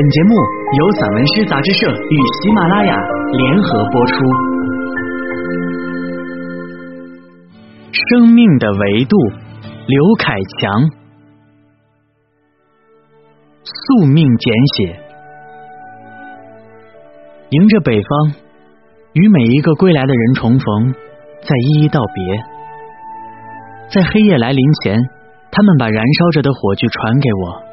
本节目由散文诗杂志社与喜马拉雅联合播出。生命的维度，刘凯强。宿命简写。迎着北方，与每一个归来的人重逢，再一一道别。在黑夜来临前，他们把燃烧着的火炬传给我。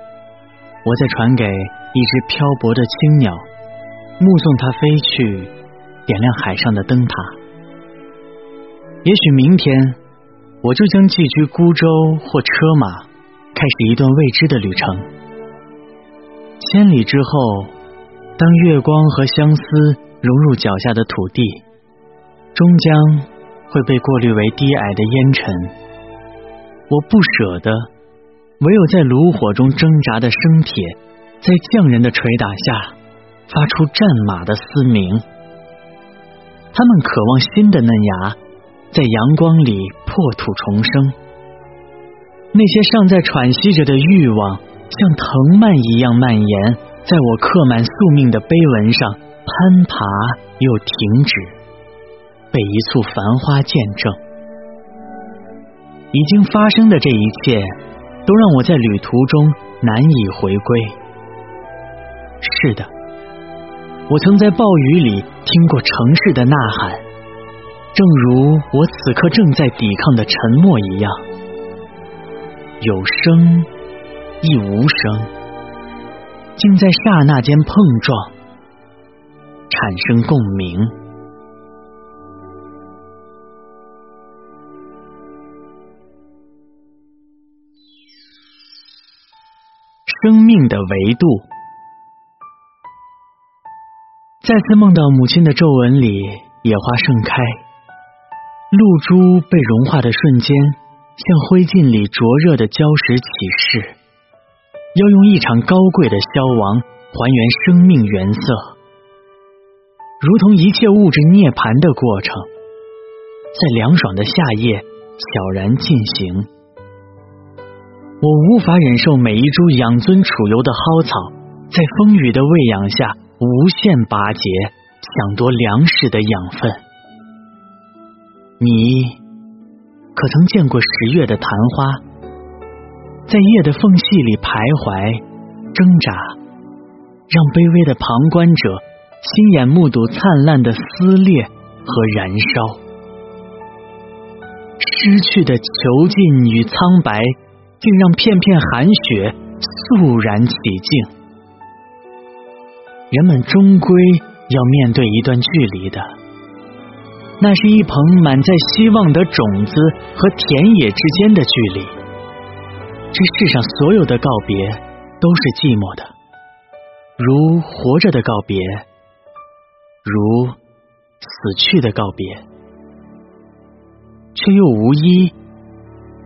我再传给一只漂泊的青鸟，目送它飞去，点亮海上的灯塔。也许明天，我就将寄居孤舟或车马，开始一段未知的旅程。千里之后，当月光和相思融入脚下的土地，终将会被过滤为低矮的烟尘。我不舍得。唯有在炉火中挣扎的生铁，在匠人的捶打下发出战马的嘶鸣。他们渴望新的嫩芽在阳光里破土重生。那些尚在喘息着的欲望，像藤蔓一样蔓延，在我刻满宿命的碑文上攀爬又停止，被一簇繁花见证。已经发生的这一切。都让我在旅途中难以回归。是的，我曾在暴雨里听过城市的呐喊，正如我此刻正在抵抗的沉默一样，有声亦无声，竟在刹那间碰撞，产生共鸣。生命的维度，再次梦到母亲的皱纹里，野花盛开，露珠被融化的瞬间，像灰烬里灼热的礁石起誓，要用一场高贵的消亡还原生命原色，如同一切物质涅槃的过程，在凉爽的夏夜悄然进行。我无法忍受每一株养尊处优的蒿草，在风雨的喂养下无限拔节，抢夺粮食的养分。你可曾见过十月的昙花，在叶的缝隙里徘徊挣扎，让卑微的旁观者亲眼目睹灿烂的撕裂和燃烧，失去的囚禁与苍白。竟让片片寒雪肃然起敬。人们终归要面对一段距离的，那是一捧满载希望的种子和田野之间的距离。这世上所有的告别都是寂寞的，如活着的告别，如死去的告别，却又无一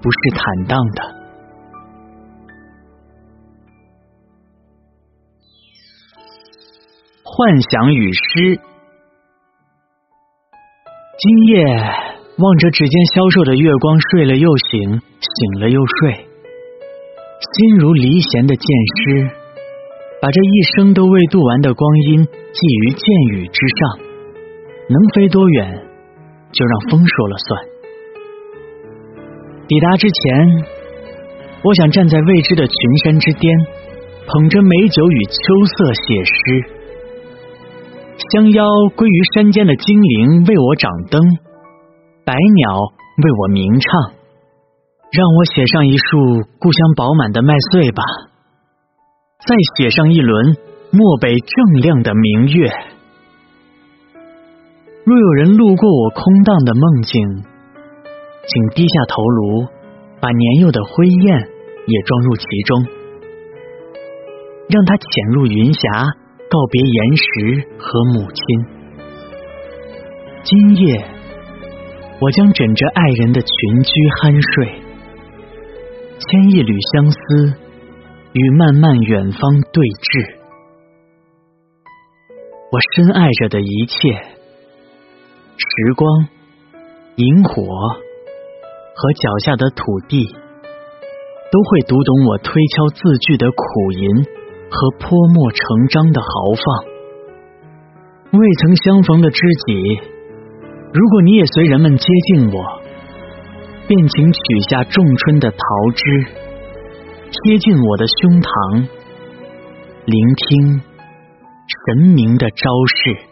不是坦荡的。幻想与诗。今夜望着指尖消瘦的月光，睡了又醒，醒了又睡，心如离弦的箭矢，把这一生都未度完的光阴寄于箭雨之上。能飞多远，就让风说了算。抵达之前，我想站在未知的群山之巅，捧着美酒与秋色写诗。将邀归于山间的精灵为我掌灯，百鸟为我鸣唱，让我写上一束故乡饱满的麦穗吧，再写上一轮漠北正亮的明月。若有人路过我空荡的梦境，请低下头颅，把年幼的灰雁也装入其中，让它潜入云霞。告别岩石和母亲。今夜，我将枕着爱人的群居酣睡，牵一缕相思，与漫漫远方对峙。我深爱着的一切，时光、萤火和脚下的土地，都会读懂我推敲字句的苦吟。和泼墨成章的豪放。未曾相逢的知己，如果你也随人们接近我，便请取下仲春的桃枝，贴近我的胸膛，聆听神明的招式。